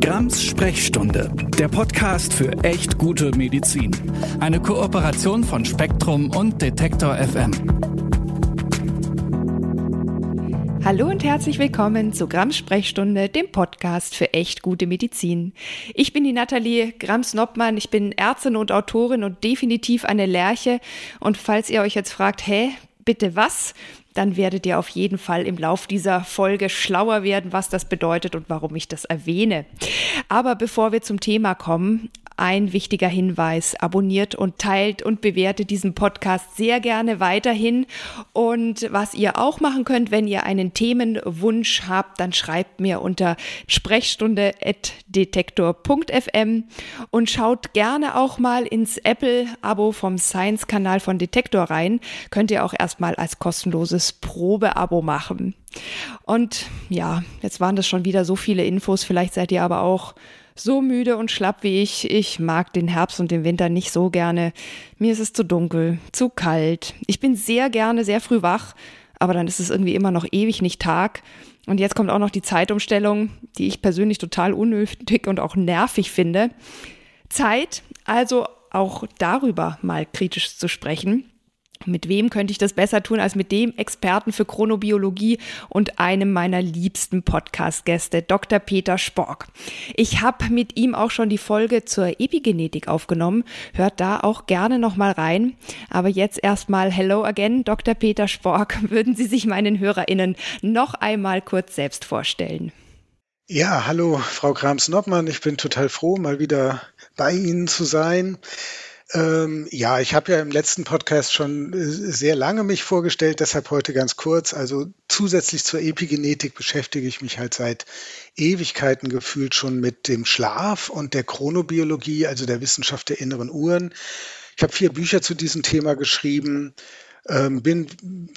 Grams Sprechstunde, der Podcast für echt gute Medizin. Eine Kooperation von Spektrum und Detektor FM. Hallo und herzlich willkommen zu Grams Sprechstunde, dem Podcast für echt gute Medizin. Ich bin die Nathalie Grams-Noppmann, ich bin Ärztin und Autorin und definitiv eine Lerche. Und falls ihr euch jetzt fragt, hä, bitte was? Dann werdet ihr auf jeden Fall im Lauf dieser Folge schlauer werden, was das bedeutet und warum ich das erwähne. Aber bevor wir zum Thema kommen, ein wichtiger Hinweis. Abonniert und teilt und bewertet diesen Podcast sehr gerne weiterhin. Und was ihr auch machen könnt, wenn ihr einen Themenwunsch habt, dann schreibt mir unter sprechstunde.detektor.fm und schaut gerne auch mal ins Apple-Abo vom Science-Kanal von Detektor rein. Könnt ihr auch erstmal als kostenloses Probeabo machen. Und ja, jetzt waren das schon wieder so viele Infos. Vielleicht seid ihr aber auch so müde und schlapp wie ich. Ich mag den Herbst und den Winter nicht so gerne. Mir ist es zu dunkel, zu kalt. Ich bin sehr gerne sehr früh wach, aber dann ist es irgendwie immer noch ewig nicht Tag. Und jetzt kommt auch noch die Zeitumstellung, die ich persönlich total unnötig und auch nervig finde. Zeit, also auch darüber mal kritisch zu sprechen. Mit wem könnte ich das besser tun als mit dem Experten für Chronobiologie und einem meiner liebsten Podcast-Gäste, Dr. Peter Spork. Ich habe mit ihm auch schon die Folge zur Epigenetik aufgenommen. Hört da auch gerne nochmal rein. Aber jetzt erstmal Hello again, Dr. Peter Spork. Würden Sie sich meinen HörerInnen noch einmal kurz selbst vorstellen? Ja, hallo, Frau Krams-Noppmann. Ich bin total froh, mal wieder bei Ihnen zu sein. Ähm, ja, ich habe ja im letzten Podcast schon äh, sehr lange mich vorgestellt, deshalb heute ganz kurz. Also zusätzlich zur Epigenetik beschäftige ich mich halt seit Ewigkeiten gefühlt schon mit dem Schlaf und der Chronobiologie, also der Wissenschaft der inneren Uhren. Ich habe vier Bücher zu diesem Thema geschrieben, ähm, bin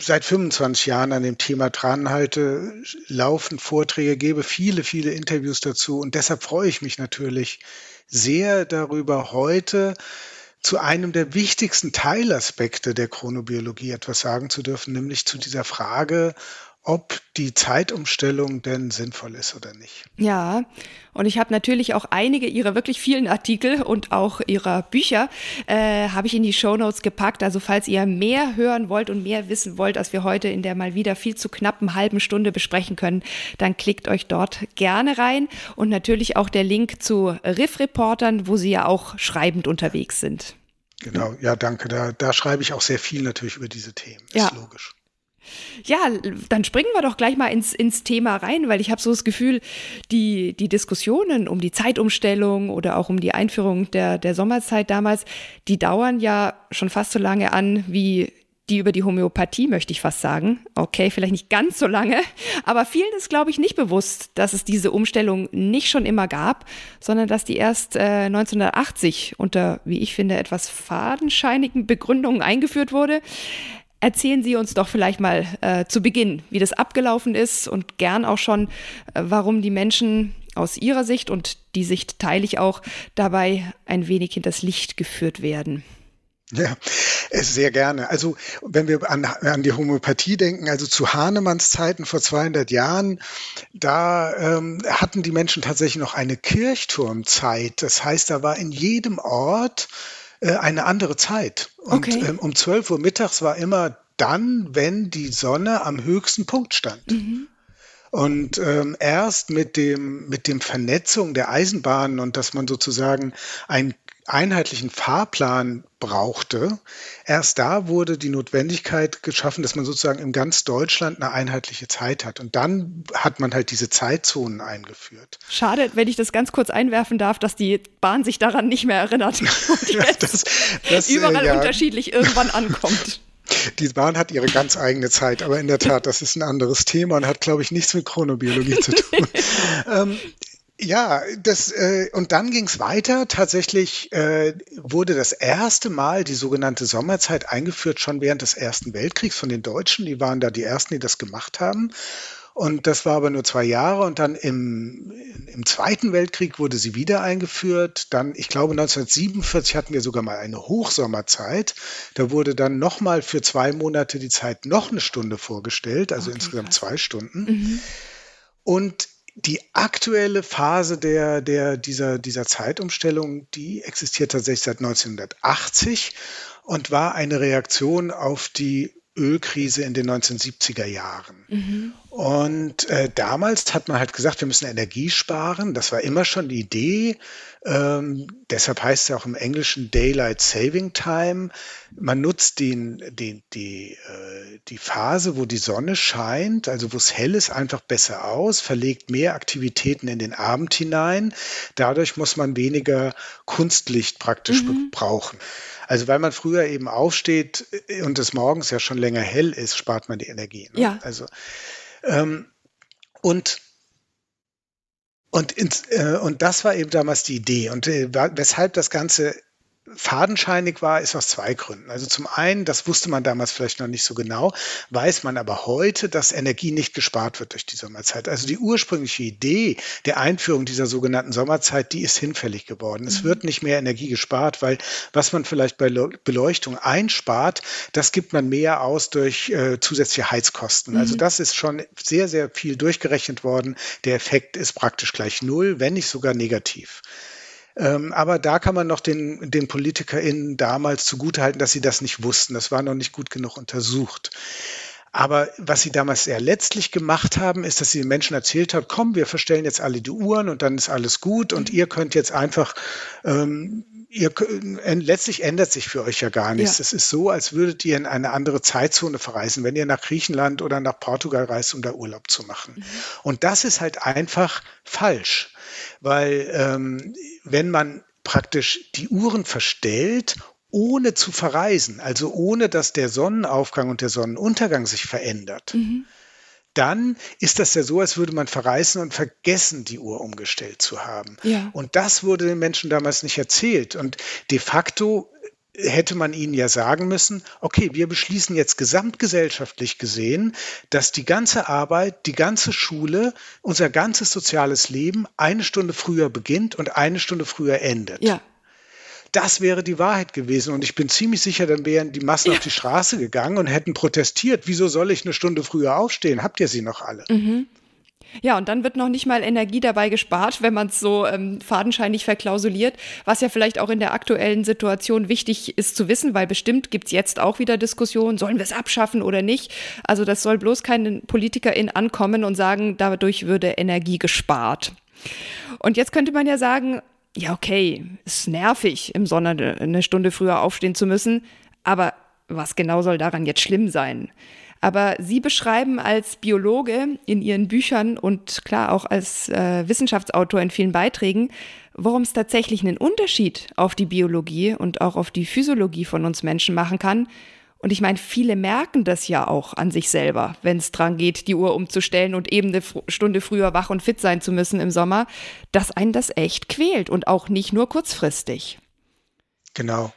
seit 25 Jahren an dem Thema dran, halte laufend Vorträge, gebe viele, viele Interviews dazu und deshalb freue ich mich natürlich sehr darüber, heute zu einem der wichtigsten Teilaspekte der Chronobiologie etwas sagen zu dürfen, nämlich zu dieser Frage, ob die Zeitumstellung denn sinnvoll ist oder nicht. Ja, und ich habe natürlich auch einige ihrer wirklich vielen Artikel und auch ihrer Bücher äh, habe ich in die Show Notes gepackt. Also falls ihr mehr hören wollt und mehr wissen wollt, als wir heute in der mal wieder viel zu knappen halben Stunde besprechen können, dann klickt euch dort gerne rein und natürlich auch der Link zu Riff Reportern, wo sie ja auch schreibend unterwegs sind. Genau, ja, danke. Da, da schreibe ich auch sehr viel natürlich über diese Themen. Ist ja. logisch. Ja, dann springen wir doch gleich mal ins, ins Thema rein, weil ich habe so das Gefühl, die, die Diskussionen um die Zeitumstellung oder auch um die Einführung der, der Sommerzeit damals, die dauern ja schon fast so lange an wie die über die Homöopathie, möchte ich fast sagen. Okay, vielleicht nicht ganz so lange, aber vielen ist, glaube ich, nicht bewusst, dass es diese Umstellung nicht schon immer gab, sondern dass die erst äh, 1980 unter, wie ich finde, etwas fadenscheinigen Begründungen eingeführt wurde. Erzählen Sie uns doch vielleicht mal äh, zu Beginn, wie das abgelaufen ist und gern auch schon, äh, warum die Menschen aus Ihrer Sicht und die Sicht teile ich auch dabei ein wenig hinters Licht geführt werden. Ja, sehr gerne. Also wenn wir an, an die Homöopathie denken, also zu Hahnemanns Zeiten vor 200 Jahren, da ähm, hatten die Menschen tatsächlich noch eine Kirchturmzeit. Das heißt, da war in jedem Ort äh, eine andere Zeit. Und okay. ähm, um 12 Uhr mittags war immer dann, wenn die Sonne am höchsten Punkt stand. Mhm. Und ähm, erst mit dem, mit dem Vernetzung der Eisenbahnen und dass man sozusagen ein einheitlichen Fahrplan brauchte. Erst da wurde die Notwendigkeit geschaffen, dass man sozusagen in ganz Deutschland eine einheitliche Zeit hat. Und dann hat man halt diese Zeitzonen eingeführt. Schade, wenn ich das ganz kurz einwerfen darf, dass die Bahn sich daran nicht mehr erinnert und jetzt das, das, äh, überall ja. unterschiedlich irgendwann ankommt. Die Bahn hat ihre ganz eigene Zeit, aber in der Tat, das ist ein anderes Thema und hat, glaube ich, nichts mit Chronobiologie zu tun. ähm, ja, das äh, und dann ging es weiter. Tatsächlich äh, wurde das erste Mal die sogenannte Sommerzeit eingeführt, schon während des Ersten Weltkriegs von den Deutschen. Die waren da die ersten, die das gemacht haben. Und das war aber nur zwei Jahre. Und dann im, im Zweiten Weltkrieg wurde sie wieder eingeführt. Dann, ich glaube, 1947 hatten wir sogar mal eine Hochsommerzeit. Da wurde dann nochmal für zwei Monate die Zeit noch eine Stunde vorgestellt, also okay, insgesamt krass. zwei Stunden. Mhm. Und die aktuelle Phase der, der, dieser, dieser Zeitumstellung, die existiert tatsächlich seit 1980 und war eine Reaktion auf die Ölkrise in den 1970er Jahren. Mhm. Und äh, damals hat man halt gesagt, wir müssen Energie sparen. Das war immer schon die Idee. Ähm, deshalb heißt es ja auch im Englischen Daylight Saving Time. Man nutzt den, den, die, äh, die Phase, wo die Sonne scheint, also wo es hell ist, einfach besser aus, verlegt mehr Aktivitäten in den Abend hinein. Dadurch muss man weniger Kunstlicht praktisch mhm. brauchen. Also weil man früher eben aufsteht äh, und es morgens ja schon länger hell ist, spart man die Energie. Ne? Ja. Also ähm, und und, ins, äh, und das war eben damals die Idee. Und äh, weshalb das Ganze fadenscheinig war, ist aus zwei Gründen. Also zum einen, das wusste man damals vielleicht noch nicht so genau, weiß man aber heute, dass Energie nicht gespart wird durch die Sommerzeit. Also die ursprüngliche Idee der Einführung dieser sogenannten Sommerzeit, die ist hinfällig geworden. Es mhm. wird nicht mehr Energie gespart, weil was man vielleicht bei Beleuchtung einspart, das gibt man mehr aus durch äh, zusätzliche Heizkosten. Also mhm. Also das ist schon sehr, sehr viel durchgerechnet worden. Der Effekt ist praktisch gleich null, wenn nicht sogar negativ. Ähm, aber da kann man noch den, den PolitikerInnen damals zugutehalten, dass sie das nicht wussten. Das war noch nicht gut genug untersucht. Aber was sie damals sehr letztlich gemacht haben, ist, dass sie den Menschen erzählt hat, komm, wir verstellen jetzt alle die Uhren und dann ist alles gut und ihr könnt jetzt einfach, ähm, ihr, äh, letztlich ändert sich für euch ja gar nichts. Es ist so, als würdet ihr in eine andere Zeitzone verreisen, wenn ihr nach Griechenland oder nach Portugal reist, um da Urlaub zu machen. Mhm. Und das ist halt einfach falsch weil ähm, wenn man praktisch die Uhren verstellt, ohne zu verreisen, also ohne dass der Sonnenaufgang und der Sonnenuntergang sich verändert, mhm. dann ist das ja so, als würde man verreisen und vergessen, die Uhr umgestellt zu haben. Ja. Und das wurde den Menschen damals nicht erzählt. Und de facto hätte man ihnen ja sagen müssen, okay, wir beschließen jetzt gesamtgesellschaftlich gesehen, dass die ganze Arbeit, die ganze Schule, unser ganzes soziales Leben eine Stunde früher beginnt und eine Stunde früher endet. Ja. Das wäre die Wahrheit gewesen. Und ich bin ziemlich sicher, dann wären die Massen ja. auf die Straße gegangen und hätten protestiert. Wieso soll ich eine Stunde früher aufstehen? Habt ihr sie noch alle? Mhm. Ja, und dann wird noch nicht mal Energie dabei gespart, wenn man es so ähm, fadenscheinig verklausuliert, was ja vielleicht auch in der aktuellen Situation wichtig ist zu wissen, weil bestimmt gibt es jetzt auch wieder Diskussionen, sollen wir es abschaffen oder nicht. Also das soll bloß kein Politikerin ankommen und sagen, dadurch würde Energie gespart. Und jetzt könnte man ja sagen, ja, okay, ist nervig, im Sommer eine Stunde früher aufstehen zu müssen, aber was genau soll daran jetzt schlimm sein? Aber Sie beschreiben als Biologe in Ihren Büchern und klar auch als äh, Wissenschaftsautor in vielen Beiträgen, worum es tatsächlich einen Unterschied auf die Biologie und auch auf die Physiologie von uns Menschen machen kann. Und ich meine, viele merken das ja auch an sich selber, wenn es dran geht, die Uhr umzustellen und eben eine Stunde früher wach und fit sein zu müssen im Sommer, dass einen das echt quält und auch nicht nur kurzfristig. Genau.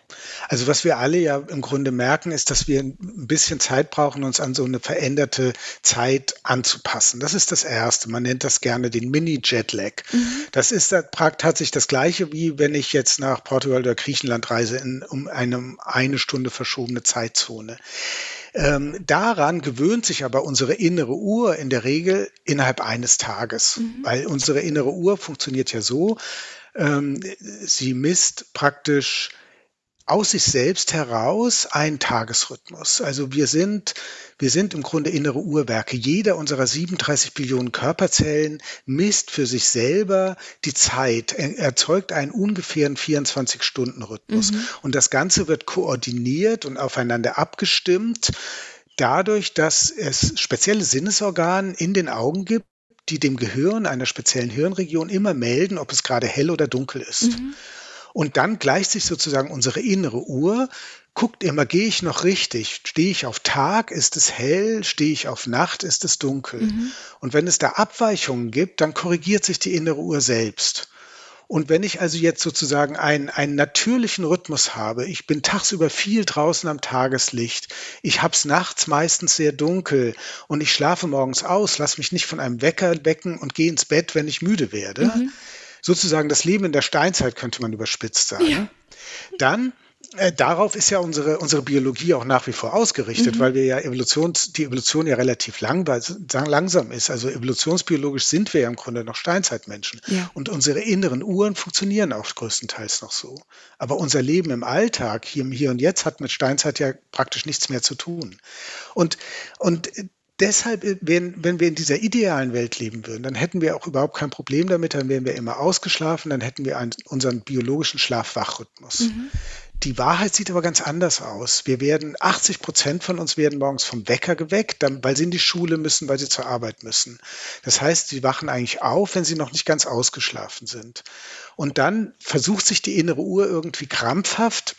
Also was wir alle ja im Grunde merken, ist, dass wir ein bisschen Zeit brauchen, uns an so eine veränderte Zeit anzupassen. Das ist das Erste. Man nennt das gerne den Mini-Jetlag. Mhm. Das ist tatsächlich das Gleiche, wie wenn ich jetzt nach Portugal oder Griechenland reise, in, um eine eine Stunde verschobene Zeitzone. Ähm, daran gewöhnt sich aber unsere innere Uhr in der Regel innerhalb eines Tages, mhm. weil unsere innere Uhr funktioniert ja so, ähm, sie misst praktisch aus sich selbst heraus einen Tagesrhythmus. Also wir sind, wir sind im Grunde innere Uhrwerke. Jeder unserer 37 Billionen Körperzellen misst für sich selber die Zeit, er erzeugt einen ungefähren 24-Stunden-Rhythmus. Mhm. Und das Ganze wird koordiniert und aufeinander abgestimmt dadurch, dass es spezielle Sinnesorgane in den Augen gibt, die dem Gehirn, einer speziellen Hirnregion, immer melden, ob es gerade hell oder dunkel ist. Mhm. Und dann gleicht sich sozusagen unsere innere Uhr, guckt immer, gehe ich noch richtig? Stehe ich auf Tag, ist es hell? Stehe ich auf Nacht, ist es dunkel? Mhm. Und wenn es da Abweichungen gibt, dann korrigiert sich die innere Uhr selbst. Und wenn ich also jetzt sozusagen einen, einen natürlichen Rhythmus habe, ich bin tagsüber viel draußen am Tageslicht, ich hab's nachts meistens sehr dunkel und ich schlafe morgens aus, lass mich nicht von einem Wecker wecken und gehe ins Bett, wenn ich müde werde, mhm sozusagen das Leben in der Steinzeit, könnte man überspitzt sagen. Ja. Dann äh, darauf ist ja unsere, unsere Biologie auch nach wie vor ausgerichtet, mhm. weil wir ja Evolutions, die Evolution ja relativ lang, langsam ist. Also evolutionsbiologisch sind wir ja im Grunde noch Steinzeitmenschen. Ja. Und unsere inneren Uhren funktionieren auch größtenteils noch so. Aber unser Leben im Alltag, hier im Hier und Jetzt, hat mit Steinzeit ja praktisch nichts mehr zu tun. Und, und deshalb, äh, wenn, wenn wir in dieser idealen Welt leben würden, dann hätten wir auch überhaupt kein Problem damit, dann wären wir immer ausgeschlafen, dann hätten wir einen, unseren biologischen Schlaf-Wach-Rhythmus. Mhm. Die Wahrheit sieht aber ganz anders aus. Wir werden, 80 Prozent von uns werden morgens vom Wecker geweckt, weil sie in die Schule müssen, weil sie zur Arbeit müssen. Das heißt, sie wachen eigentlich auf, wenn sie noch nicht ganz ausgeschlafen sind. Und dann versucht sich die innere Uhr irgendwie krampfhaft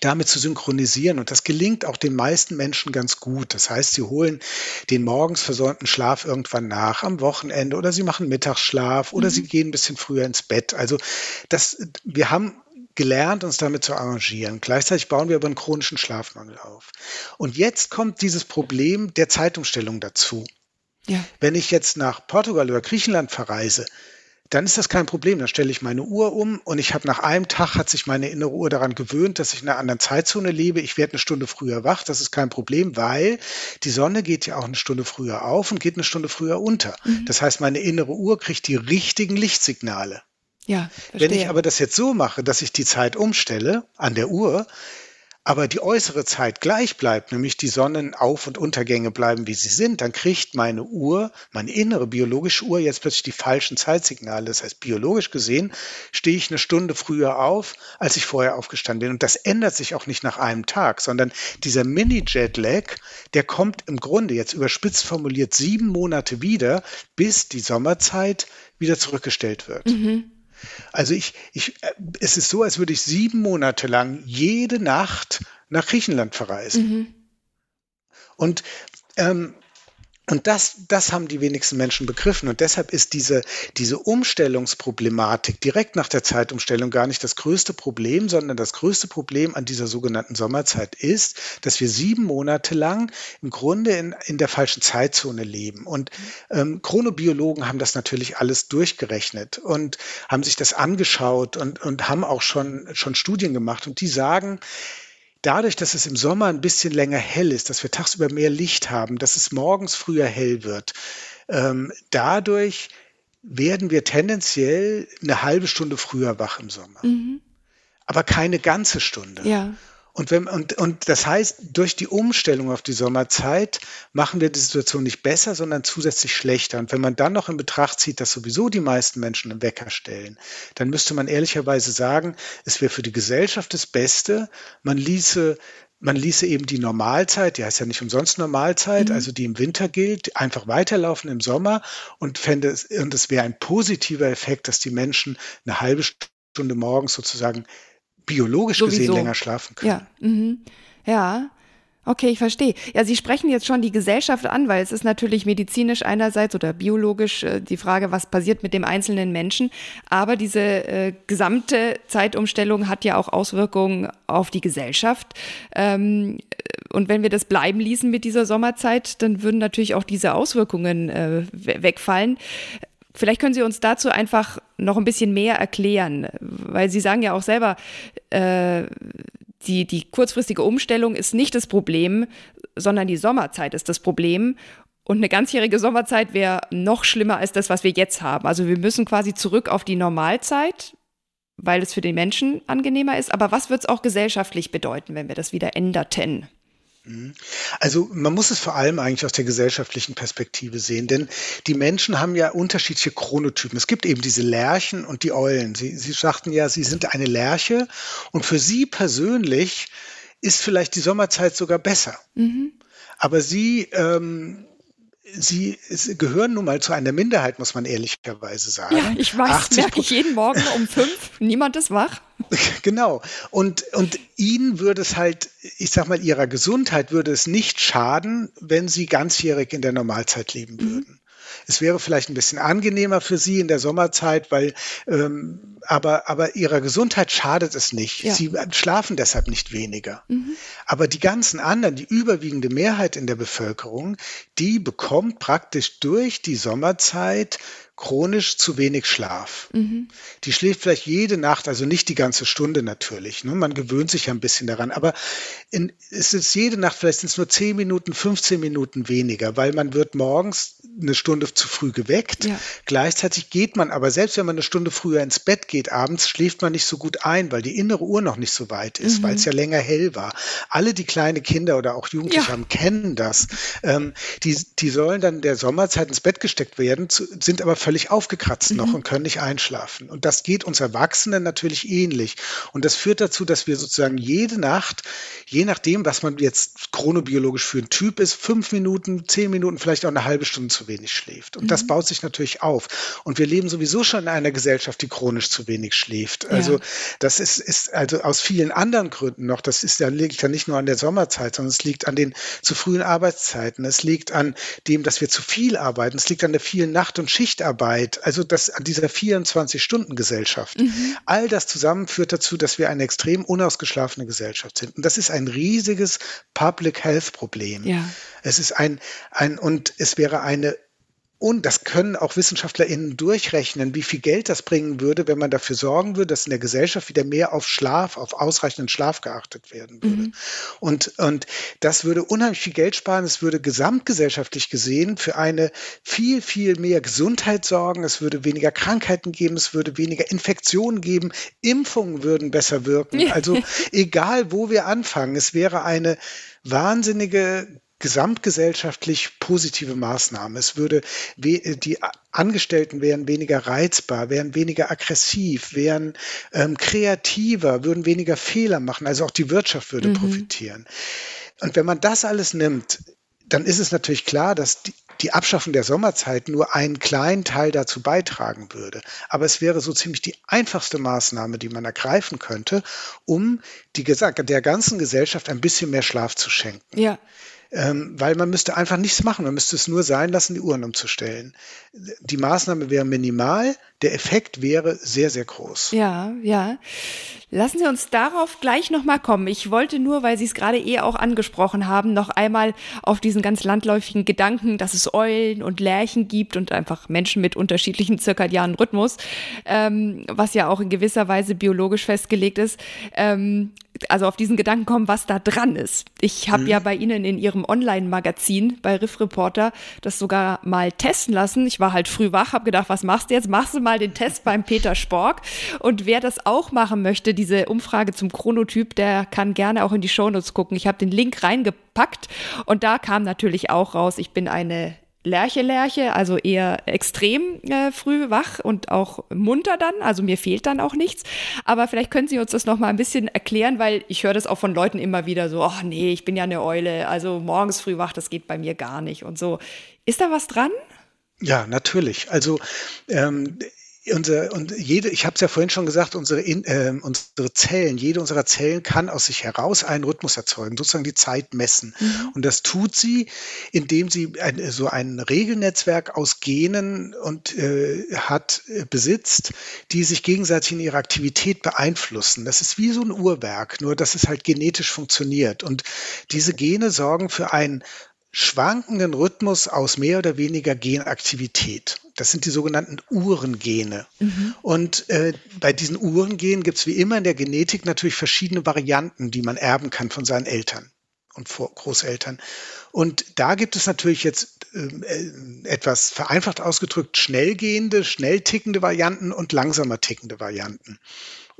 damit zu synchronisieren. Und das gelingt auch den meisten Menschen ganz gut. Das heißt, sie holen den morgens versäumten Schlaf irgendwann nach, am Wochenende oder sie machen Mittagsschlaf oder mhm. sie gehen ein bisschen früher ins Bett. Also das, wir haben gelernt, uns damit zu arrangieren. Gleichzeitig bauen wir aber einen chronischen Schlafmangel auf. Und jetzt kommt dieses Problem der Zeitumstellung dazu. Ja. Wenn ich jetzt nach Portugal oder Griechenland verreise, dann ist das kein Problem. Dann stelle ich meine Uhr um und ich habe nach einem Tag hat sich meine innere Uhr daran gewöhnt, dass ich in einer anderen Zeitzone lebe. Ich werde eine Stunde früher wach. Das ist kein Problem, weil die Sonne geht ja auch eine Stunde früher auf und geht eine Stunde früher unter. Mhm. Das heißt, meine innere Uhr kriegt die richtigen Lichtsignale. Ja, Wenn ich aber das jetzt so mache, dass ich die Zeit umstelle an der Uhr, aber die äußere Zeit gleich bleibt, nämlich die Sonnenauf- und Untergänge bleiben, wie sie sind, dann kriegt meine Uhr, meine innere biologische Uhr jetzt plötzlich die falschen Zeitsignale. Das heißt, biologisch gesehen stehe ich eine Stunde früher auf, als ich vorher aufgestanden bin. Und das ändert sich auch nicht nach einem Tag, sondern dieser Mini-Jetlag, der kommt im Grunde jetzt überspitzt formuliert sieben Monate wieder, bis die Sommerzeit wieder zurückgestellt wird. Mhm. Also ich, ich, äh, es ist so, als würde ich sieben Monate lang jede Nacht nach Griechenland verreisen. Mhm. Und ähm, und das, das haben die wenigsten Menschen begriffen. Und deshalb ist diese, diese Umstellungsproblematik direkt nach der Zeitumstellung gar nicht das größte Problem, sondern das größte Problem an dieser sogenannten Sommerzeit ist, dass wir sieben Monate lang im Grunde in, in der falschen Zeitzone leben. Und ähm, Chronobiologen haben das natürlich alles durchgerechnet und haben sich das angeschaut und, und haben auch schon, schon Studien gemacht. Und die sagen, dadurch, dass es im Sommer ein bisschen länger hell ist, dass wir tagsüber mehr Licht haben, dass es morgens früher hell wird, ähm, dadurch werden wir tendenziell eine halbe Stunde früher wach im Sommer. Mhm. Aber keine ganze Stunde. Ja. Und, wenn, und, und das heißt, durch die Umstellung auf die Sommerzeit machen wir die Situation nicht besser, sondern zusätzlich schlechter. Und wenn man dann noch in Betracht zieht, dass sowieso die meisten Menschen einen Wecker stellen, dann müsste man ehrlicherweise sagen, es wäre für die Gesellschaft das Beste, man ließe man ließe eben die Normalzeit, die heißt ja nicht umsonst Normalzeit, mhm. also die im Winter gilt, einfach weiterlaufen im Sommer und fände es, und es wäre ein positiver Effekt, dass die Menschen eine halbe Stunde morgens sozusagen biologisch Sowieso. gesehen länger schlafen können. Ja, mhm. ja. Okay, ich verstehe. Ja, Sie sprechen jetzt schon die Gesellschaft an, weil es ist natürlich medizinisch einerseits oder biologisch äh, die Frage, was passiert mit dem einzelnen Menschen. Aber diese äh, gesamte Zeitumstellung hat ja auch Auswirkungen auf die Gesellschaft. Ähm, und wenn wir das bleiben ließen mit dieser Sommerzeit, dann würden natürlich auch diese Auswirkungen äh, wegfallen. Vielleicht können Sie uns dazu einfach noch ein bisschen mehr erklären, weil Sie sagen ja auch selber, äh, die, die kurzfristige Umstellung ist nicht das Problem, sondern die Sommerzeit ist das Problem. Und eine ganzjährige Sommerzeit wäre noch schlimmer als das, was wir jetzt haben. Also wir müssen quasi zurück auf die Normalzeit, weil es für den Menschen angenehmer ist. Aber was wird es auch gesellschaftlich bedeuten, wenn wir das wieder änderten? Mhm. Also man muss es vor allem eigentlich aus der gesellschaftlichen Perspektive sehen, denn die Menschen haben ja unterschiedliche Chronotypen. Es gibt eben diese Lerchen und die Eulen. Sie, Sie sagten ja, Sie sind eine Lerche und für Sie persönlich ist vielleicht die Sommerzeit sogar besser. Mhm. Aber Sie ähm, Sie gehören nun mal zu einer Minderheit, muss man ehrlicherweise sagen. Ja, ich weiß, merke ich jeden Morgen um fünf, niemand ist wach. Genau. Und, und Ihnen würde es halt, ich sag mal, Ihrer Gesundheit würde es nicht schaden, wenn Sie ganzjährig in der Normalzeit leben mhm. Es wäre vielleicht ein bisschen angenehmer für Sie in der Sommerzeit, weil ähm, aber, aber ihrer Gesundheit schadet es nicht. Ja. Sie schlafen deshalb nicht weniger. Mhm. Aber die ganzen anderen, die überwiegende Mehrheit in der Bevölkerung, die bekommt praktisch durch die Sommerzeit chronisch zu wenig Schlaf. Mhm. Die schläft vielleicht jede Nacht, also nicht die ganze Stunde natürlich. Ne? Man gewöhnt sich ja ein bisschen daran. Aber in, es ist jede Nacht, vielleicht sind es nur 10 Minuten, 15 Minuten weniger, weil man wird morgens eine Stunde zu früh geweckt. Ja. Gleichzeitig geht man aber, selbst wenn man eine Stunde früher ins Bett geht, abends schläft man nicht so gut ein, weil die innere Uhr noch nicht so weit ist, mhm. weil es ja länger hell war. Alle, die kleine Kinder oder auch Jugendliche ja. haben, kennen das. Ähm, die, die sollen dann der Sommerzeit ins Bett gesteckt werden, zu, sind aber völlig aufgekratzt mhm. noch und können nicht einschlafen. Und das geht uns Erwachsenen natürlich ähnlich. Und das führt dazu, dass wir sozusagen jede Nacht, je nachdem, was man jetzt chronobiologisch für ein Typ ist, fünf Minuten, zehn Minuten, vielleicht auch eine halbe Stunde zu wenig schläft. Und mhm. das baut sich natürlich auf. Und wir leben sowieso schon in einer Gesellschaft, die chronisch zu wenig schläft. Also ja. das ist, ist also aus vielen anderen Gründen noch. Das ist ja, liegt ja nicht nur an der Sommerzeit, sondern es liegt an den zu frühen Arbeitszeiten. Es liegt an dem, dass wir zu viel arbeiten. Es liegt an der vielen Nacht- und Schichtarbeit. Also das an dieser 24-Stunden-Gesellschaft. Mhm. All das zusammen führt dazu, dass wir eine extrem unausgeschlafene Gesellschaft sind. Und das ist ein riesiges Public Health Problem. Ja. Es ist ein, ein, und es wäre eine und das können auch WissenschaftlerInnen durchrechnen, wie viel Geld das bringen würde, wenn man dafür sorgen würde, dass in der Gesellschaft wieder mehr auf Schlaf, auf ausreichenden Schlaf geachtet werden würde. Mhm. Und, und das würde unheimlich viel Geld sparen. Es würde gesamtgesellschaftlich gesehen für eine viel, viel mehr Gesundheit sorgen. Es würde weniger Krankheiten geben. Es würde weniger Infektionen geben. Impfungen würden besser wirken. Also egal, wo wir anfangen, es wäre eine wahnsinnige gesamtgesellschaftlich positive Maßnahme. Es würde, die Angestellten wären weniger reizbar, wären weniger aggressiv, wären ähm, kreativer, würden weniger Fehler machen. Also auch die Wirtschaft würde mhm. profitieren. Und wenn man das alles nimmt, dann ist es natürlich klar, dass die, die Abschaffung der Sommerzeit nur einen kleinen Teil dazu beitragen würde. Aber es wäre so ziemlich die einfachste Maßnahme, die man ergreifen könnte, um die, der ganzen Gesellschaft ein bisschen mehr Schlaf zu schenken. Ja ähm, weil man müsste einfach nichts machen. Man müsste es nur sein lassen, die Uhren umzustellen. Die Maßnahme wäre minimal, der Effekt wäre sehr, sehr groß. Ja, ja. Lassen Sie uns darauf gleich nochmal kommen. Ich wollte nur, weil Sie es gerade eh auch angesprochen haben, noch einmal auf diesen ganz landläufigen Gedanken, dass es Eulen und Lerchen gibt und einfach Menschen mit unterschiedlichen zirkadianen Rhythmus, ähm, was ja auch in gewisser Weise biologisch festgelegt ist. Ähm, also auf diesen Gedanken kommen, was da dran ist. Ich habe mhm. ja bei Ihnen in Ihrem Online-Magazin bei Riff Reporter das sogar mal testen lassen. Ich war halt früh wach, habe gedacht, was machst du jetzt? Machst du mal den Test beim Peter Spork. Und wer das auch machen möchte, diese Umfrage zum Chronotyp, der kann gerne auch in die Shownotes gucken. Ich habe den Link reingepackt und da kam natürlich auch raus, ich bin eine Lerche Lerche, also eher extrem äh, früh wach und auch munter dann, also mir fehlt dann auch nichts. Aber vielleicht können Sie uns das noch mal ein bisschen erklären, weil ich höre das auch von Leuten immer wieder so, ach nee, ich bin ja eine Eule, also morgens früh wach, das geht bei mir gar nicht und so. Ist da was dran? Ja, natürlich. Also ähm, unser, und jede, ich habe es ja vorhin schon gesagt, unsere, äh, unsere Zellen, jede unserer Zellen kann aus sich heraus einen Rhythmus erzeugen, sozusagen die Zeit messen. Mhm. Und das tut sie, indem sie ein, so ein Regelnetzwerk aus Genen und äh, hat, äh, besitzt, die sich gegenseitig in ihrer Aktivität beeinflussen. Das ist wie so ein Uhrwerk, nur dass es halt genetisch funktioniert. Und diese Gene sorgen für ein schwankenden Rhythmus aus mehr oder weniger Genaktivität. Das sind die sogenannten Uhrengene. Mhm. Und äh, bei diesen Uhrengenen gibt es wie immer in der Genetik natürlich verschiedene Varianten, die man erben kann von seinen Eltern und Großeltern. Und da gibt es natürlich jetzt ähm, äh, etwas vereinfacht ausgedrückt schnell gehende, schnell tickende Varianten und langsamer tickende Varianten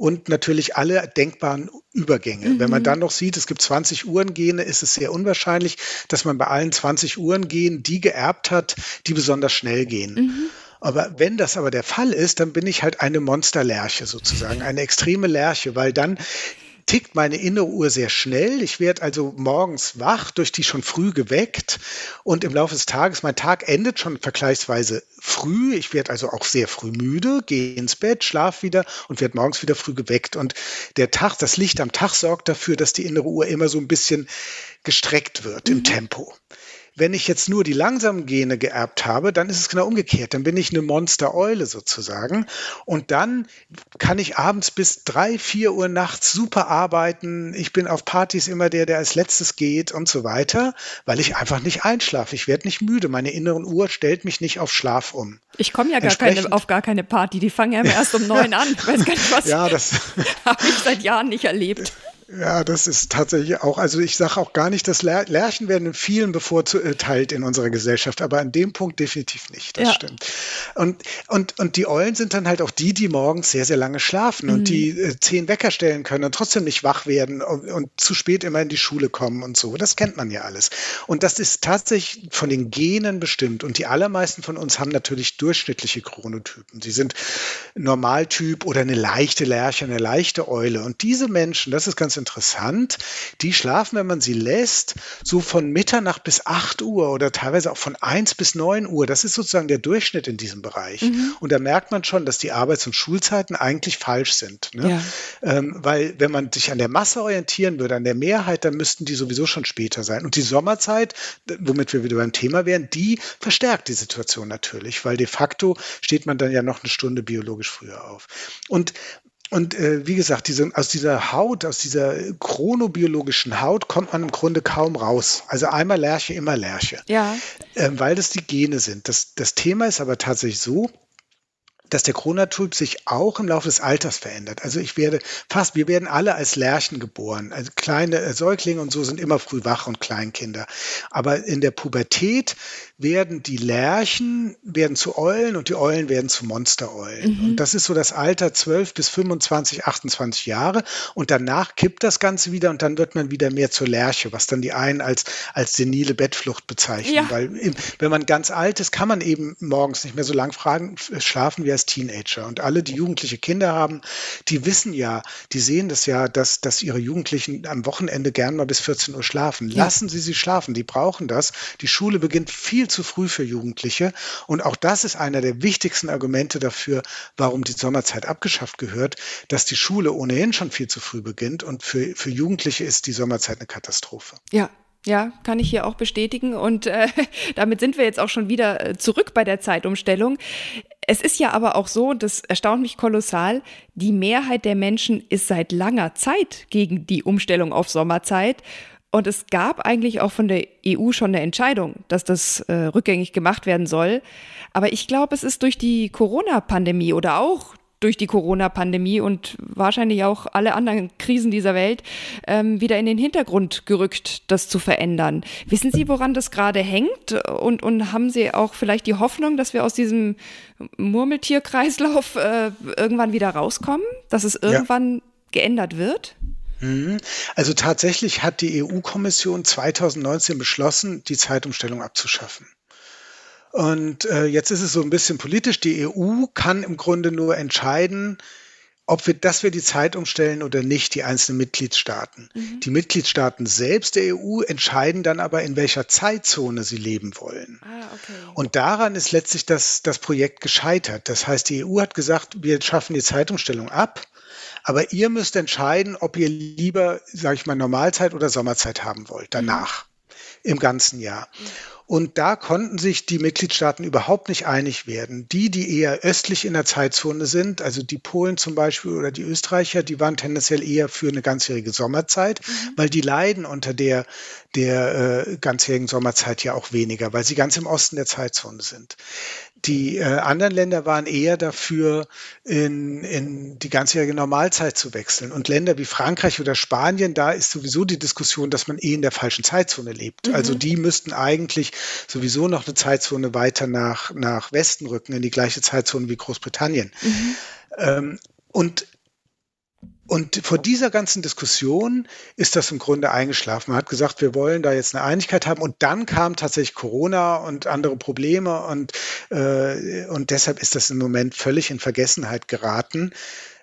und natürlich alle denkbaren Übergänge. Mhm. Wenn man mhm. dann noch sieht, es gibt 20 Uhrengene, ist es sehr unwahrscheinlich, dass man bei allen 20 Uhrengenen die geerbt hat, die besonders schnell gehen. Mhm. Aber wenn das aber der Fall ist, dann bin ich halt eine Monsterlerche sozusagen, eine extreme Lerche, weil dann tickt meine innere Uhr sehr schnell. Ich werde also morgens wach, durch die schon früh geweckt und im Laufe des Tages, mein Tag endet schon vergleichsweise früh. Ich werde also auch sehr früh müde, gehe ins Bett, schlafe wieder und werde morgens wieder früh geweckt. Und der Tag, das Licht am Tag sorgt dafür, dass die innere Uhr immer so ein bisschen gestreckt wird mhm. im Tempo. Wenn ich jetzt nur die langsamen Gene geerbt habe, dann ist es genau umgekehrt. Dann bin ich eine Monstereule sozusagen. Und dann kann ich abends bis drei, vier Uhr nachts super arbeiten. Ich bin auf Partys immer der, der als letztes geht und so weiter, weil ich einfach nicht einschlafe. Ich werde nicht müde. Meine inneren Uhr stellt mich nicht auf Schlaf um. Ich komme ja gar keine, auf gar keine Party. Die fangen ja immer erst um neun an. Ich weiß gar nicht, was. Ja, das habe ich seit Jahren nicht erlebt. Ja, das ist tatsächlich auch, also ich sage auch gar nicht, dass Lärchen werden in vielen bevorteilt in unserer Gesellschaft, aber an dem Punkt definitiv nicht, das ja. stimmt. Und, und, und die Eulen sind dann halt auch die, die morgens sehr, sehr lange schlafen mhm. und die äh, zehn Wecker stellen können und trotzdem nicht wach werden und, und, zu spät immer in die Schule kommen und so. Das kennt man ja alles. Und das ist tatsächlich von den Genen bestimmt und die allermeisten von uns haben natürlich durchschnittliche Chronotypen. Sie sind Normaltyp oder eine leichte Lerche, eine leichte Eule. Und diese Menschen, das ist ganz interessant. Die schlafen, wenn man sie lässt, so von Mitternacht bis 8 Uhr oder teilweise auch von 1 bis 9 Uhr. Das ist sozusagen der Durchschnitt in diesem Bereich. Mhm. Und da merkt man schon, dass die Arbeits- und Schulzeiten eigentlich falsch sind. Ne? Ja. Ähm, weil wenn man sich an der Masse orientieren würde, an der Mehrheit, dann müssten die sowieso schon später sein. Und die Sommerzeit, womit wir wieder beim Thema wären, die verstärkt die Situation natürlich, weil de facto steht man dann ja noch eine Stunde biologisch früher auf. Und und äh, wie gesagt, diese, aus dieser Haut, aus dieser chronobiologischen Haut kommt man im Grunde kaum raus. Also einmal Lerche, immer Lerche. Ja. Äh, weil das die Gene sind. Das, das Thema ist aber tatsächlich so, dass der Chronotyp sich auch im Laufe des Alters verändert. Also ich werde fast, wir werden alle als Lerchen geboren. Also kleine äh, Säuglinge und so sind immer früh wach und Kleinkinder. Aber in der Pubertät werden die Lerchen werden zu Eulen und die Eulen werden zu Monstereulen. Mhm. Und das ist so das Alter 12 bis 25, 28 Jahre. Und danach kippt das Ganze wieder und dann wird man wieder mehr zur Lerche, was dann die einen als, als senile Bettflucht bezeichnen. Ja. Weil wenn man ganz alt ist, kann man eben morgens nicht mehr so lang fragen, schlafen wie als Teenager. Und alle, die jugendliche Kinder haben, die wissen ja, die sehen das ja, dass, dass ihre Jugendlichen am Wochenende gern mal bis 14 Uhr schlafen. Ja. Lassen Sie sie schlafen, die brauchen das. Die Schule beginnt viel zu früh für Jugendliche. Und auch das ist einer der wichtigsten Argumente dafür, warum die Sommerzeit abgeschafft gehört, dass die Schule ohnehin schon viel zu früh beginnt. Und für, für Jugendliche ist die Sommerzeit eine Katastrophe. Ja, ja, kann ich hier auch bestätigen. Und äh, damit sind wir jetzt auch schon wieder äh, zurück bei der Zeitumstellung. Es ist ja aber auch so, das erstaunt mich kolossal, die Mehrheit der Menschen ist seit langer Zeit gegen die Umstellung auf Sommerzeit. Und es gab eigentlich auch von der EU schon eine Entscheidung, dass das äh, rückgängig gemacht werden soll. Aber ich glaube, es ist durch die Corona-Pandemie oder auch durch die Corona-Pandemie und wahrscheinlich auch alle anderen Krisen dieser Welt ähm, wieder in den Hintergrund gerückt, das zu verändern. Wissen Sie, woran das gerade hängt? Und, und haben Sie auch vielleicht die Hoffnung, dass wir aus diesem Murmeltierkreislauf äh, irgendwann wieder rauskommen? Dass es irgendwann ja. geändert wird? Mhm. Also tatsächlich hat die EU-Kommission 2019 beschlossen, die Zeitumstellung abzuschaffen. Und äh, jetzt ist es so ein bisschen politisch. Die EU kann im Grunde nur entscheiden, ob wir, dass wir die Zeit umstellen oder nicht, die einzelnen Mitgliedstaaten. Mhm. Die Mitgliedstaaten selbst der EU entscheiden dann aber, in welcher Zeitzone sie leben wollen. Ah, okay. Und daran ist letztlich das, das Projekt gescheitert. Das heißt, die EU hat gesagt, wir schaffen die Zeitumstellung ab, aber ihr müsst entscheiden, ob ihr lieber, sage ich mal, Normalzeit oder Sommerzeit haben wollt, danach, mhm. im ganzen Jahr. Mhm. Und da konnten sich die Mitgliedstaaten überhaupt nicht einig werden. Die, die eher östlich in der Zeitzone sind, also die Polen zum Beispiel oder die Österreicher, die waren tendenziell eher für eine ganzjährige Sommerzeit, mhm. weil die leiden unter der, der äh, ganzjährigen Sommerzeit ja auch weniger, weil sie ganz im Osten der Zeitzone sind. Die äh, anderen Länder waren eher dafür, in, in die ganzjährige Normalzeit zu wechseln. Und Länder wie Frankreich oder Spanien, da ist sowieso die Diskussion, dass man eh in der falschen Zeitzone lebt. Mhm. Also die müssten eigentlich sowieso noch eine Zeitzone weiter nach, nach Westen rücken, in die gleiche Zeitzone wie Großbritannien. Mhm. Ähm, und und vor dieser ganzen Diskussion ist das im Grunde eingeschlafen. Man hat gesagt, wir wollen da jetzt eine Einigkeit haben. Und dann kam tatsächlich Corona und andere Probleme. Und, äh, und deshalb ist das im Moment völlig in Vergessenheit geraten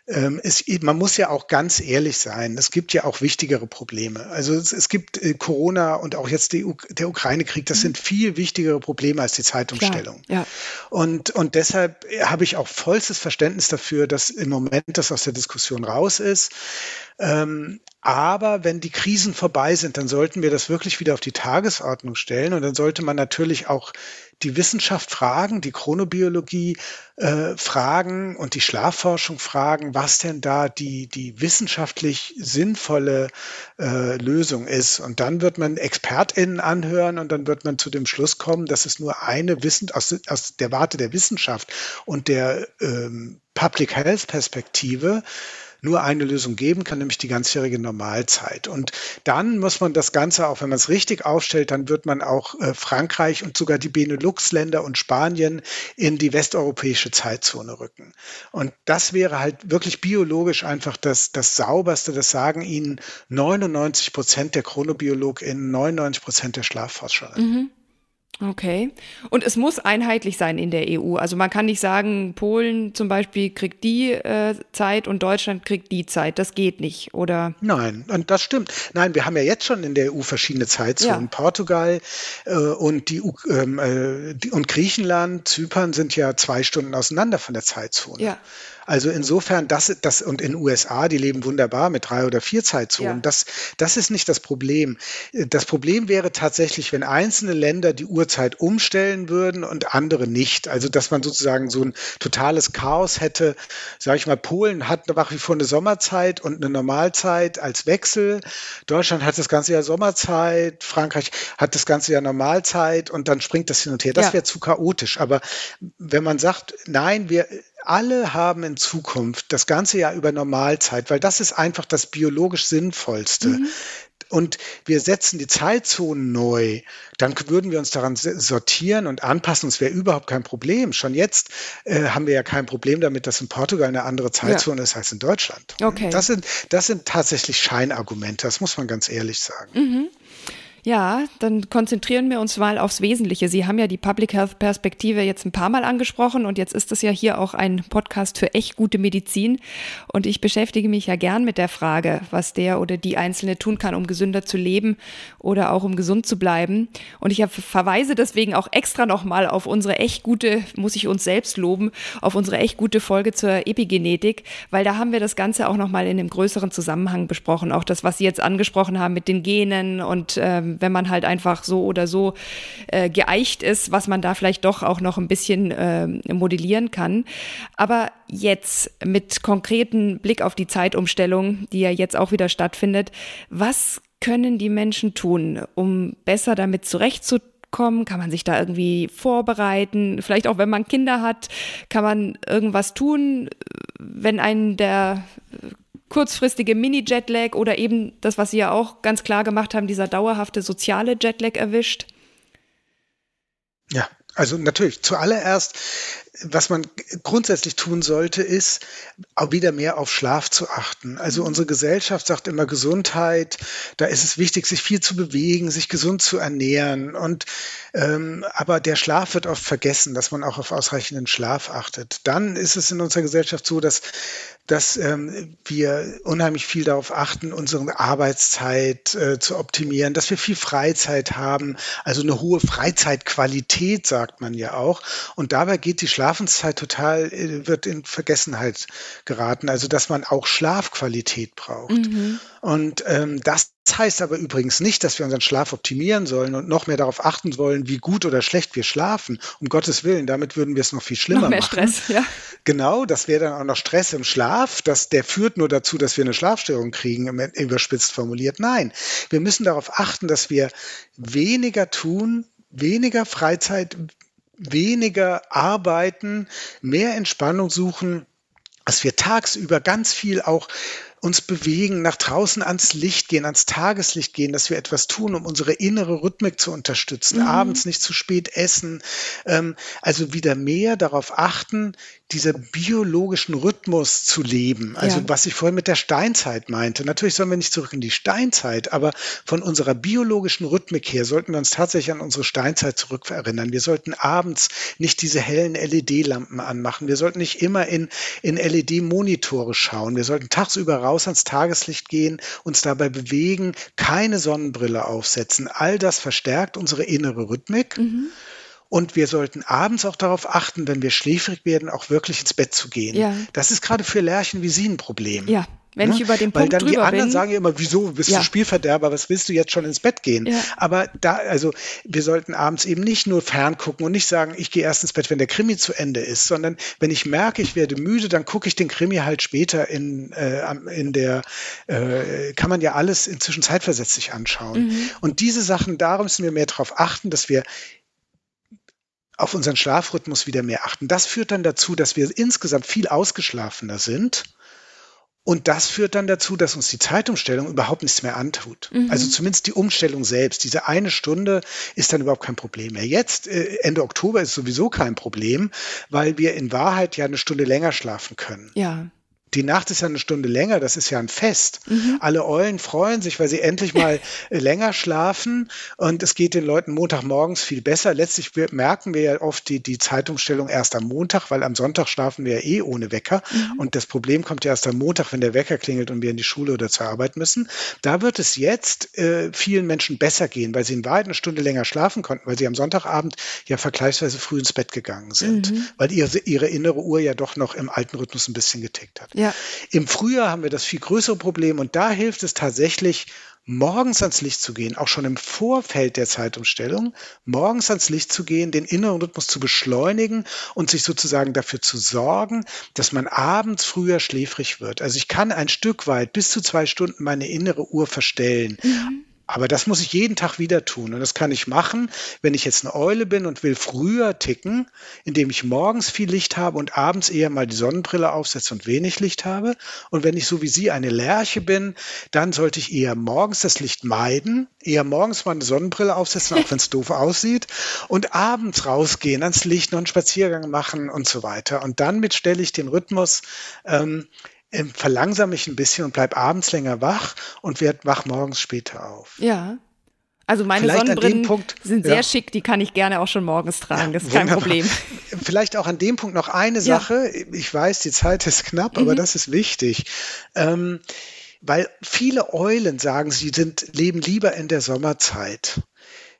ähm, es, man muss ja auch ganz ehrlich sein, es gibt ja auch wichtigere Probleme. Also es, es gibt äh, Corona und auch jetzt die, der Ukraine-Krieg, das mhm. sind viel wichtigere Probleme als die Zeitumstellung. Klar, ja. und, und deshalb habe ich auch vollstes Verständnis dafür, dass im Moment das aus der Diskussion raus ist. Ähm, Aber wenn die Krisen vorbei sind, dann sollten wir das wirklich wieder auf die Tagesordnung stellen. Und dann sollte man natürlich auch die Wissenschaft fragen, die Chronobiologie äh, fragen und die Schlafforschung fragen, was denn da die, die wissenschaftlich sinnvolle äh, Lösung ist. Und dann wird man ExpertInnen anhören und dann wird man zu dem Schluss kommen, dass es nur eine Wissen aus, aus der Warte der Wissenschaft und der ähm, Public Health Perspektive nur eine Lösung geben kann, nämlich die ganzjährige Normalzeit. Und dann muss man das Ganze, auch wenn man es richtig aufstellt, dann wird man auch äh, Frankreich und sogar die Benelux-Länder und Spanien in die westeuropäische Zeitzone rücken. Und das wäre halt wirklich biologisch einfach das, das sauberste. Das sagen Ihnen 99 Prozent der ChronobiologInnen, 99 Prozent der Schlafforscher. Mhm. Okay. Und es muss einheitlich sein in der EU. Also man kann nicht sagen, Polen zum Beispiel kriegt die äh, Zeit und Deutschland kriegt die Zeit. Das geht nicht, oder? Nein, und das stimmt. Nein, wir haben ja jetzt schon in der EU verschiedene Zeitzonen. Ja. Portugal äh, und, die, ähm, äh, die, und Griechenland, Zypern sind ja zwei Stunden auseinander von der Zeitzone. Ja. Also insofern, das, das und in USA, die leben wunderbar mit drei oder vier Zeitzonen. Ja. Das, das ist nicht das Problem. Das Problem wäre tatsächlich, wenn einzelne Länder die Uhrzeit umstellen würden und andere nicht. Also dass man sozusagen so ein totales Chaos hätte. Sage ich mal, Polen hat nach wie vor eine Sommerzeit und eine Normalzeit als Wechsel. Deutschland hat das ganze Jahr Sommerzeit. Frankreich hat das ganze Jahr Normalzeit und dann springt das hin und her. Das ja. wäre zu chaotisch. Aber wenn man sagt, nein, wir alle haben in Zukunft das ganze Jahr über Normalzeit, weil das ist einfach das biologisch Sinnvollste. Mhm. Und wir setzen die Zeitzonen neu, dann würden wir uns daran sortieren und anpassen. Es wäre überhaupt kein Problem. Schon jetzt äh, haben wir ja kein Problem damit, dass in Portugal eine andere Zeitzone ja. ist als in Deutschland. Okay. Das sind, das sind tatsächlich Scheinargumente, das muss man ganz ehrlich sagen. Mhm. Ja, dann konzentrieren wir uns mal aufs Wesentliche. Sie haben ja die Public Health Perspektive jetzt ein paar Mal angesprochen und jetzt ist es ja hier auch ein Podcast für echt gute Medizin. Und ich beschäftige mich ja gern mit der Frage, was der oder die Einzelne tun kann, um gesünder zu leben oder auch um gesund zu bleiben. Und ich verweise deswegen auch extra nochmal auf unsere echt gute, muss ich uns selbst loben, auf unsere echt gute Folge zur Epigenetik, weil da haben wir das Ganze auch nochmal in einem größeren Zusammenhang besprochen. Auch das, was Sie jetzt angesprochen haben mit den Genen und ähm, wenn man halt einfach so oder so äh, geeicht ist, was man da vielleicht doch auch noch ein bisschen äh, modellieren kann. Aber jetzt mit konkreten Blick auf die Zeitumstellung, die ja jetzt auch wieder stattfindet, was können die Menschen tun, um besser damit zurechtzukommen? Kann man sich da irgendwie vorbereiten? Vielleicht auch, wenn man Kinder hat, kann man irgendwas tun, wenn einen der kurzfristige Mini-Jetlag oder eben das, was Sie ja auch ganz klar gemacht haben, dieser dauerhafte soziale Jetlag erwischt? Ja, also natürlich, zuallererst was man grundsätzlich tun sollte, ist auch wieder mehr auf Schlaf zu achten. Also mhm. unsere Gesellschaft sagt immer Gesundheit, da ist es wichtig, sich viel zu bewegen, sich gesund zu ernähren. Und ähm, aber der Schlaf wird oft vergessen, dass man auch auf ausreichenden Schlaf achtet. Dann ist es in unserer Gesellschaft so, dass dass ähm, wir unheimlich viel darauf achten, unsere Arbeitszeit äh, zu optimieren, dass wir viel Freizeit haben, also eine hohe Freizeitqualität, sagt man ja auch. Und dabei geht die Schlaf Schlafenszeit total, äh, wird in Vergessenheit geraten. Also, dass man auch Schlafqualität braucht. Mhm. Und ähm, das heißt aber übrigens nicht, dass wir unseren Schlaf optimieren sollen und noch mehr darauf achten wollen, wie gut oder schlecht wir schlafen. Um Gottes Willen, damit würden wir es noch viel schlimmer noch mehr machen. Stress, ja. Genau, das wäre dann auch noch Stress im Schlaf. Das, der führt nur dazu, dass wir eine Schlafstörung kriegen, überspitzt formuliert. Nein, wir müssen darauf achten, dass wir weniger tun, weniger Freizeit, weniger arbeiten, mehr Entspannung suchen, dass wir tagsüber ganz viel auch uns bewegen, nach draußen ans Licht gehen, ans Tageslicht gehen, dass wir etwas tun, um unsere innere Rhythmik zu unterstützen, mhm. abends nicht zu spät essen, ähm, also wieder mehr darauf achten, dieser biologischen Rhythmus zu leben. Also ja. was ich vorhin mit der Steinzeit meinte. Natürlich sollen wir nicht zurück in die Steinzeit, aber von unserer biologischen Rhythmik her sollten wir uns tatsächlich an unsere Steinzeit zurückerinnern. Wir sollten abends nicht diese hellen LED-Lampen anmachen. Wir sollten nicht immer in, in LED-Monitore schauen. Wir sollten tagsüber raus ans Tageslicht gehen, uns dabei bewegen, keine Sonnenbrille aufsetzen. All das verstärkt unsere innere Rhythmik. Mhm. Und wir sollten abends auch darauf achten, wenn wir schläfrig werden, auch wirklich ins Bett zu gehen. Ja. Das ist gerade für Lerchen wie Sie ein Problem. Ja, Wenn ich über den Weil Punkt dann die anderen bin. sagen ja immer, wieso bist Ja. du Spielverderber, was willst du jetzt schon ins Bett gehen? Ja. Aber da, also wir sollten abends eben nicht nur ferngucken und nicht sagen, ich gehe erst ins Bett, wenn der Krimi zu Ende ist, sondern wenn ich merke, ich werde müde, dann gucke ich den Krimi halt später in, äh, in der, äh, kann man ja alles inzwischen zeitversetzt sich anschauen. Mhm. Und diese Sachen, da müssen wir mehr darauf achten, dass wir auf unseren Schlafrhythmus wieder mehr achten. Das führt dann dazu, dass wir insgesamt viel ausgeschlafener sind. Und das führt dann dazu, dass uns die Zeitumstellung überhaupt nichts mehr antut. Mhm. Also zumindest die Umstellung selbst. Diese eine Stunde ist dann überhaupt kein Problem mehr. Jetzt, äh, Ende Oktober, ist sowieso kein Problem, weil wir in Wahrheit ja eine Stunde länger schlafen können. Ja. Die Nacht ist ja eine Stunde länger, das ist ja ein Fest. Mhm. Alle Eulen freuen sich, weil sie endlich mal äh, länger schlafen und es geht den Leuten Montagmorgens viel besser. Letztlich merken wir ja oft die, die Zeitumstellung erst am Montag, weil am Sonntag schlafen wir ja eh ohne Wecker Mhm. und das Problem kommt ja erst am Montag, wenn der Wecker klingelt und wir in die Schule oder zur Arbeit müssen. Da wird es jetzt äh, vielen Menschen besser gehen, weil sie in Wahrheit eine Stunde länger schlafen konnten, weil sie am Sonntagabend ja vergleichsweise früh ins Bett gegangen sind, Mhm. weil ihre, ihre innere Uhr ja doch noch im alten Rhythmus ein bisschen getickt hat. Ja. Im Frühjahr haben wir das viel größere Problem und da hilft es tatsächlich, morgens ans Licht zu gehen, auch schon im Vorfeld der Zeitumstellung, morgens ans Licht zu gehen, den inneren Rhythmus zu beschleunigen und sich sozusagen dafür zu sorgen, dass man abends früher schläfrig wird. Also ich kann ein Stück weit bis zu zwei Stunden meine innere Uhr verstellen. Aber das muss ich jeden Tag wieder tun. Und das kann ich machen, wenn ich jetzt eine Eule bin und will früher ticken, indem ich morgens viel Licht habe und abends eher mal die Sonnenbrille aufsetze und wenig Licht habe. Und wenn ich so wie Sie eine Lerche bin, dann sollte ich eher morgens das Licht meiden, eher morgens mal eine Sonnenbrille aufsetzen, auch wenn es doof aussieht, und abends rausgehen, ans Licht, noch einen Spaziergang machen und so weiter. Und dann mit stelle ich den Rhythmus, ähm, verlangsame ich ein bisschen und bleib abends länger wach und werde wach morgens später auf. Ja. Also meine Vielleicht Sonnenbrillen Punkt- sind sehr ja. schick, die kann ich gerne auch schon morgens tragen, das ist kein Wunderbar. Problem. Vielleicht auch an dem Punkt noch eine Ja. Mhm. Sache. Ich weiß, die Zeit ist knapp, aber das ist wichtig. Ähm, weil viele Eulen sagen, sie sind, leben lieber in der Sommerzeit.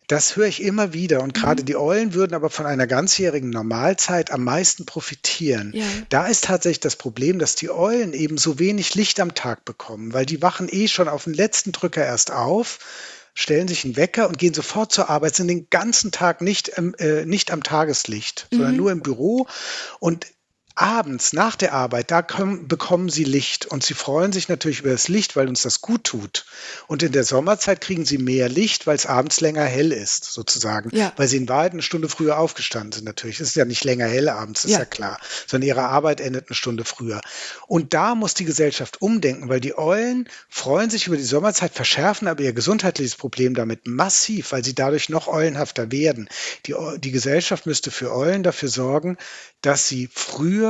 Das höre ich immer wieder. Und Mhm. gerade die Eulen würden aber von einer ganzjährigen Normalzeit am meisten profitieren. Ja. Da ist tatsächlich das Problem, dass die Eulen eben so wenig Licht am Tag bekommen, weil die wachen eh schon auf den letzten Drücker erst auf, stellen sich einen Wecker und gehen sofort zur Arbeit, sind den ganzen Tag nicht, äh, nicht am Tageslicht, sondern nur im Büro. Und abends nach der Arbeit, da kommen, bekommen sie Licht und sie freuen sich natürlich über das Licht, weil uns das gut tut. Und in der Sommerzeit kriegen sie mehr Licht, weil es abends länger hell ist, sozusagen. Ja. Weil sie in Wahrheit eine Stunde früher aufgestanden sind, natürlich. Es ist ja nicht länger hell abends, ist Ja. ja, klar, sondern ihre Arbeit endet eine Stunde früher. Und da muss die Gesellschaft umdenken, weil die Eulen freuen sich über die Sommerzeit, verschärfen aber ihr gesundheitliches Problem damit massiv, weil sie dadurch noch eulenhafter werden. Die, die Gesellschaft müsste für Eulen dafür sorgen, dass sie früher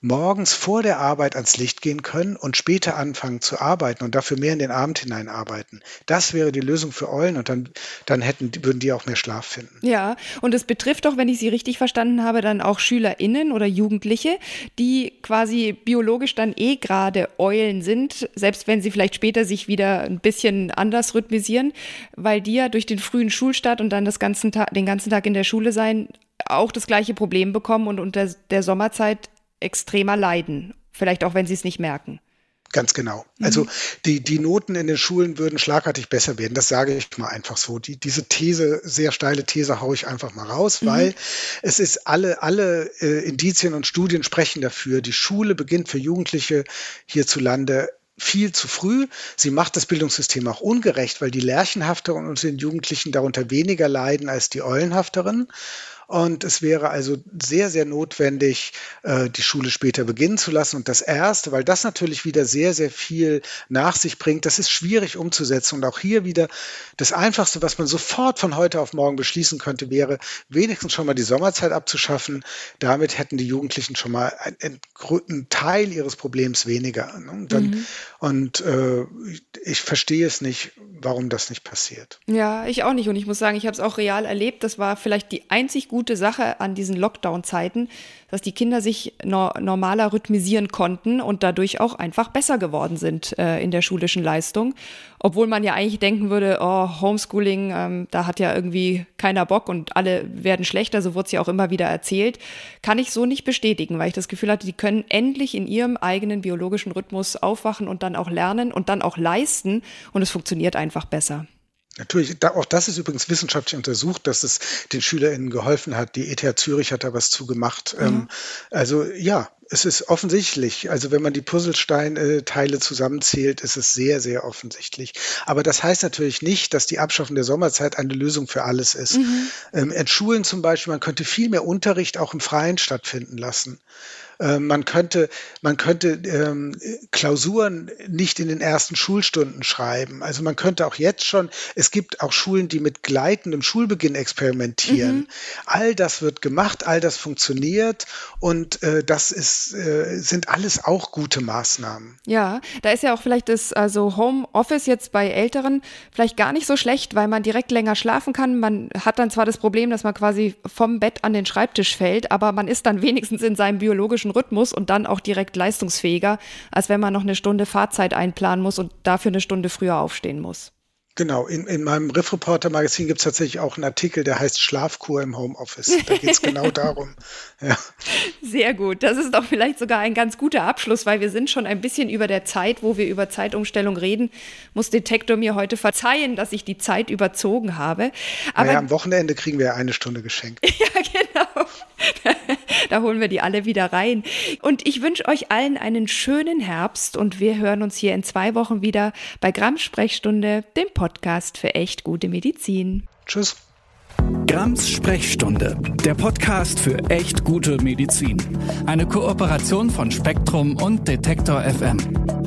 morgens vor der Arbeit ans Licht gehen können und später anfangen zu arbeiten und dafür mehr in den Abend hinein arbeiten. Das wäre die Lösung für Eulen und dann, dann hätten, würden die auch mehr Schlaf finden. Ja, und es betrifft doch, wenn ich Sie richtig verstanden habe, dann auch SchülerInnen oder Jugendliche, die quasi biologisch dann eh gerade Eulen sind, selbst wenn sie vielleicht später sich wieder ein bisschen anders rhythmisieren, weil die ja durch den frühen Schulstart und dann das ganzen Tag, den ganzen Tag in der Schule sein, auch das gleiche Problem bekommen und unter der Sommerzeit extremer leiden. Vielleicht auch, wenn sie es nicht merken. Ganz genau. Also die, die Noten in den Schulen würden schlagartig besser werden. Das sage ich mal einfach so. Die, diese These, sehr steile These, haue ich einfach mal raus, weil es ist alle, alle äh, Indizien und Studien sprechen dafür. Die Schule beginnt für Jugendliche hierzulande viel zu früh. Sie macht das Bildungssystem auch ungerecht, weil die Lerchenhafteren unter den Jugendlichen darunter weniger leiden als die Eulenhafteren. Und es wäre also sehr, sehr notwendig, äh, die Schule später beginnen zu lassen. Und das Erste, weil das natürlich wieder sehr, sehr viel nach sich bringt, das ist schwierig umzusetzen. Und auch hier wieder das Einfachste, was man sofort von heute auf morgen beschließen könnte, wäre, wenigstens schon mal die Sommerzeit abzuschaffen. Damit hätten die Jugendlichen schon mal einen, einen Teil ihres Problems weniger. Ne? Und, dann, und äh, ich verstehe es nicht, warum das nicht passiert. Ja, ich auch nicht. Und ich muss sagen, ich habe es auch real erlebt. Das war vielleicht die einzig gute Sache an diesen Lockdown-Zeiten, dass die Kinder sich no normaler rhythmisieren konnten und dadurch auch einfach besser geworden sind äh, in der schulischen Leistung. Obwohl man ja eigentlich denken würde, oh, Homeschooling, ähm, da hat ja irgendwie keiner Bock und alle werden schlechter, so wurde es ja auch immer wieder erzählt. Kann ich so nicht bestätigen, weil ich das Gefühl hatte, die können endlich in ihrem eigenen biologischen Rhythmus aufwachen und dann auch lernen und dann auch leisten und es funktioniert einfach besser. Natürlich, da, auch das ist übrigens wissenschaftlich untersucht, dass es den SchülerInnen geholfen hat. Die ETH Zürich hat da was zu gemacht. Mhm. Ähm, also ja, es ist offensichtlich. Also wenn man die Puzzlesteinteile zusammenzählt, ist es sehr, sehr offensichtlich. Aber das heißt natürlich nicht, dass die Abschaffung der Sommerzeit eine Lösung für alles ist. Mhm. Ähm, in Schulen zum Beispiel, man könnte viel mehr Unterricht auch im Freien stattfinden lassen. Ähm, man könnte, man könnte ähm, Klausuren nicht in den ersten Schulstunden schreiben. Also man könnte auch jetzt schon, es gibt auch Schulen, die mit gleitendem Schulbeginn experimentieren. Mhm. All das wird gemacht, all das funktioniert und äh, das ist, äh, sind alles auch gute Maßnahmen. Ja, da ist ja auch vielleicht das also Homeoffice jetzt bei Älteren vielleicht gar nicht so schlecht, weil man direkt länger schlafen kann. Man hat dann zwar das Problem, dass man quasi vom Bett an den Schreibtisch fällt, aber man ist dann wenigstens in seinem biologischen biologischen Rhythmus und dann auch direkt leistungsfähiger, als wenn man noch eine Stunde Fahrzeit einplanen muss und dafür eine Stunde früher aufstehen muss. Genau, in, in meinem Riff Reporter Magazin gibt es tatsächlich auch einen Artikel, der heißt Schlafkur im Homeoffice. Da geht es genau darum. Ja. Sehr gut. Das ist doch vielleicht sogar ein ganz guter Abschluss, weil wir sind schon ein bisschen über der Zeit, wo wir über Zeitumstellung reden. Muss Detektor mir heute verzeihen, dass ich die Zeit überzogen habe. Aber naja, am Wochenende kriegen wir eine Stunde geschenkt. ja, genau. da holen wir die alle wieder rein. Und ich wünsche euch allen einen schönen Herbst und wir hören uns hier in zwei Wochen wieder bei Grams Sprechstunde, dem Podcast für echt gute Medizin. Tschüss. Grams Sprechstunde, der Podcast für echt gute Medizin. Eine Kooperation von Spektrum und Detektor FM.